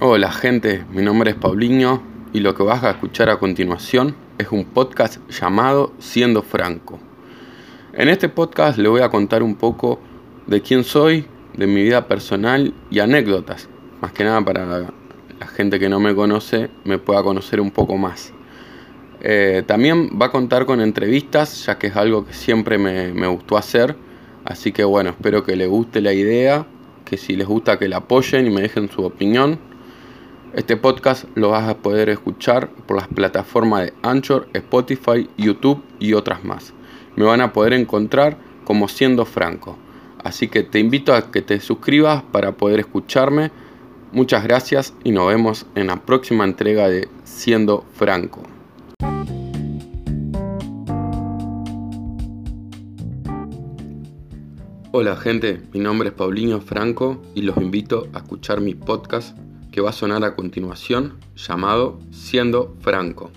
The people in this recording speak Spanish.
Hola gente, mi nombre es Paulinho y lo que vas a escuchar a continuación es un podcast llamado Siendo Franco. En este podcast le voy a contar un poco de quién soy, de mi vida personal y anécdotas, más que nada para la gente que no me conoce me pueda conocer un poco más. Eh, también va a contar con entrevistas, ya que es algo que siempre me, me gustó hacer, así que bueno, espero que les guste la idea, que si les gusta que la apoyen y me dejen su opinión. Este podcast lo vas a poder escuchar por las plataformas de Anchor, Spotify, YouTube y otras más. Me van a poder encontrar como siendo franco. Así que te invito a que te suscribas para poder escucharme. Muchas gracias y nos vemos en la próxima entrega de Siendo Franco. Hola gente, mi nombre es Paulinho Franco y los invito a escuchar mi podcast que va a sonar a continuación llamado Siendo Franco.